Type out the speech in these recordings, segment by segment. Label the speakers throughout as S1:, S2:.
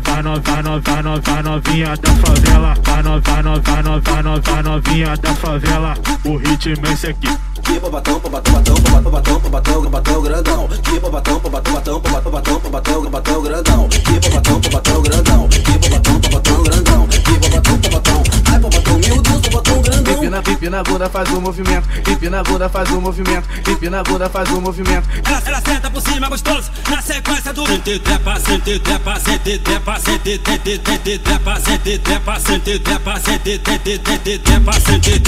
S1: grandão.
S2: Vai no, vai no, vai no, vai no, vai novinha da favela. Vai no, vai no, vai no, vai no, vai novinha da favela. O ritmo é esse aqui.
S1: Que babatão, babatão, babatão, babatão, babatão, babatão grandão, que babatão, babatão, babatão, babatão, babatão, babatão grandão, que babatão, babatão grandão,
S3: Empina bunda, faz o movimento. Empina bunda, faz o movimento. Empina bunda, faz o movimento.
S4: Ela, ela senta por cima gostoso, na sequência do Sente trepa, sente trepa, sente trepa, sente trepa, sente trepa, sente trepa, sente trepa, sente trepa, sente trepa, sente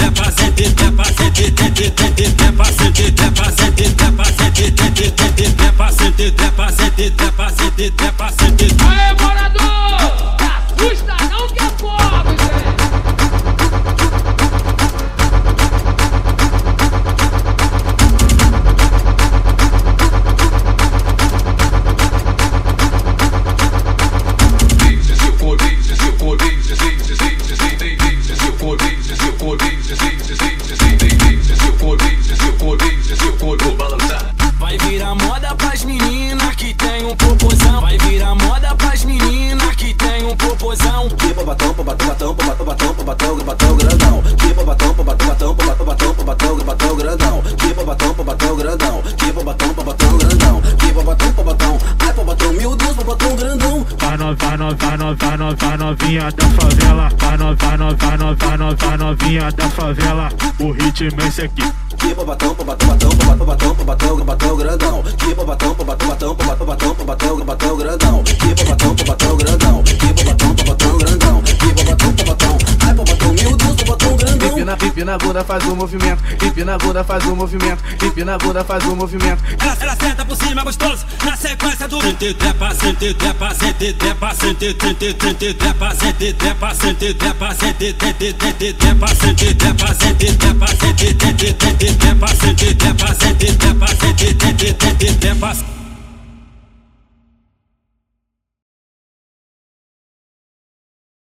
S4: trepa, sente trepa, sente trepa, sente tente, tente trepa, sente trepa, sente trepa, sente trepa, sente
S5: Aê, morador! Assusta não que é pobre,
S1: babatão que babatão, babatão grandão, que babatão, babatão, ai babatão, meu Deus, babatão grandão.
S2: Vai no, vai no, vai no, vai no, vai novinha da favela. Vai no, vai no, vai no, vai no, vai novinha da favela. O ritmo é esse aqui.
S1: Que babatão, babatão, babatão, babatão, babatão, babatão grandão, que babatão, babatão, babatão, babatão, babatão, babatão grandão, que babatão, babatão grandão,
S3: Empina, empina bunda, faz o movimento. Empina bunda, faz o movimento. Empina bunda, faz o movimento.
S4: Ela, ela senta por cima gostoso, na sequência do Sente trepa, sente trepa, sente trepa, sente sente sente trepa, sente trepa, sente trepa, sente sente tente trepa, sente trepa, sente trepa, sente